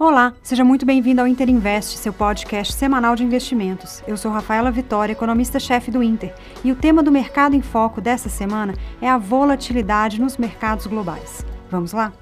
Olá, seja muito bem-vindo ao Inter Invest, seu podcast semanal de investimentos. Eu sou Rafaela Vitória, economista-chefe do Inter, e o tema do Mercado em Foco dessa semana é a volatilidade nos mercados globais. Vamos lá?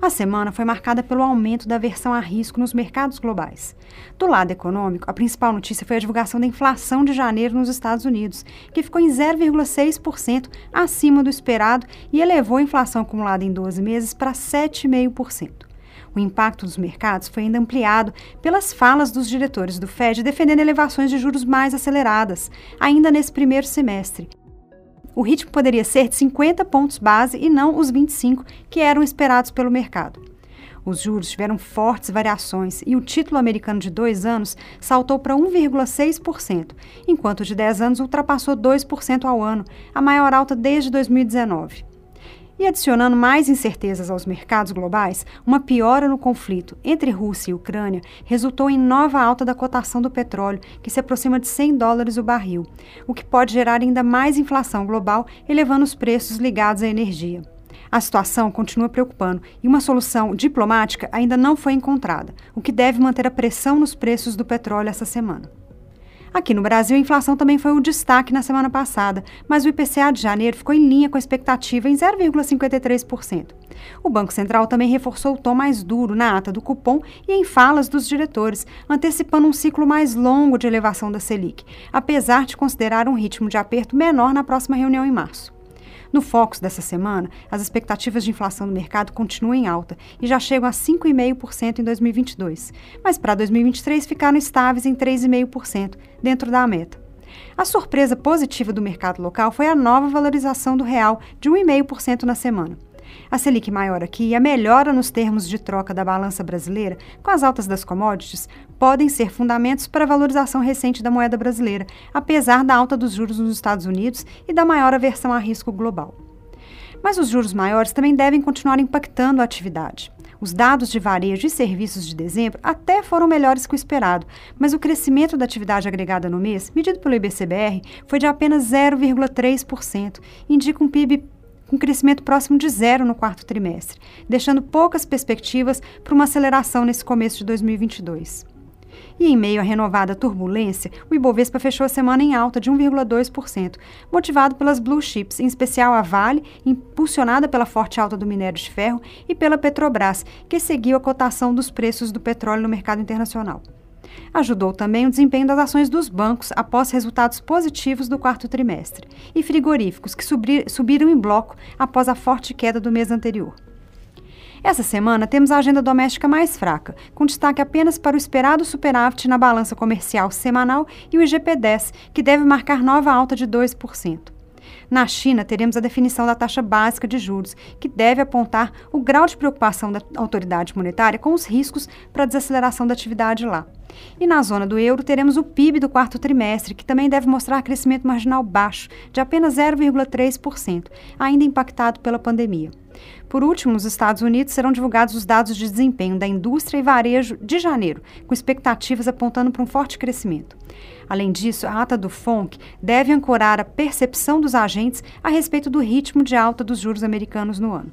A semana foi marcada pelo aumento da aversão a risco nos mercados globais. Do lado econômico, a principal notícia foi a divulgação da inflação de janeiro nos Estados Unidos, que ficou em 0,6% acima do esperado e elevou a inflação acumulada em 12 meses para 7,5%. O impacto dos mercados foi ainda ampliado pelas falas dos diretores do Fed defendendo elevações de juros mais aceleradas, ainda nesse primeiro semestre. O ritmo poderia ser de 50 pontos base e não os 25 que eram esperados pelo mercado. Os juros tiveram fortes variações e o título americano de dois anos saltou para 1,6%, enquanto o de 10 anos ultrapassou 2% ao ano, a maior alta desde 2019. E adicionando mais incertezas aos mercados globais, uma piora no conflito entre Rússia e Ucrânia resultou em nova alta da cotação do petróleo, que se aproxima de 100 dólares o barril, o que pode gerar ainda mais inflação global, elevando os preços ligados à energia. A situação continua preocupando e uma solução diplomática ainda não foi encontrada, o que deve manter a pressão nos preços do petróleo essa semana. Aqui no Brasil, a inflação também foi o destaque na semana passada, mas o IPCA de janeiro ficou em linha com a expectativa em 0,53%. O Banco Central também reforçou o tom mais duro na ata do cupom e em falas dos diretores, antecipando um ciclo mais longo de elevação da Selic, apesar de considerar um ritmo de aperto menor na próxima reunião em março. No Focus dessa semana, as expectativas de inflação no mercado continuam em alta e já chegam a 5,5% em 2022, mas para 2023 ficaram estáveis em 3,5%, dentro da meta. A surpresa positiva do mercado local foi a nova valorização do real, de 1,5% na semana. A Selic maior aqui e a melhora nos termos de troca da balança brasileira, com as altas das commodities, podem ser fundamentos para a valorização recente da moeda brasileira, apesar da alta dos juros nos Estados Unidos e da maior aversão a risco global. Mas os juros maiores também devem continuar impactando a atividade. Os dados de varejo e serviços de dezembro até foram melhores que o esperado, mas o crescimento da atividade agregada no mês, medido pelo IBCBR, foi de apenas 0,3%, indica um PIB com crescimento próximo de zero no quarto trimestre, deixando poucas perspectivas para uma aceleração nesse começo de 2022. E em meio à renovada turbulência, o Ibovespa fechou a semana em alta de 1,2%, motivado pelas blue chips, em especial a Vale, impulsionada pela forte alta do minério de ferro, e pela Petrobras, que seguiu a cotação dos preços do petróleo no mercado internacional. Ajudou também o desempenho das ações dos bancos após resultados positivos do quarto trimestre, e frigoríficos, que subiram em bloco após a forte queda do mês anterior. Essa semana temos a agenda doméstica mais fraca, com destaque apenas para o esperado superávit na balança comercial semanal e o IGP-10, que deve marcar nova alta de 2%. Na China, teremos a definição da taxa básica de juros, que deve apontar o grau de preocupação da autoridade monetária com os riscos para a desaceleração da atividade lá. E na zona do euro, teremos o PIB do quarto trimestre, que também deve mostrar crescimento marginal baixo, de apenas 0,3%, ainda impactado pela pandemia. Por último, nos Estados Unidos serão divulgados os dados de desempenho da indústria e varejo de janeiro, com expectativas apontando para um forte crescimento. Além disso, a ata do FONC deve ancorar a percepção dos agentes a respeito do ritmo de alta dos juros americanos no ano.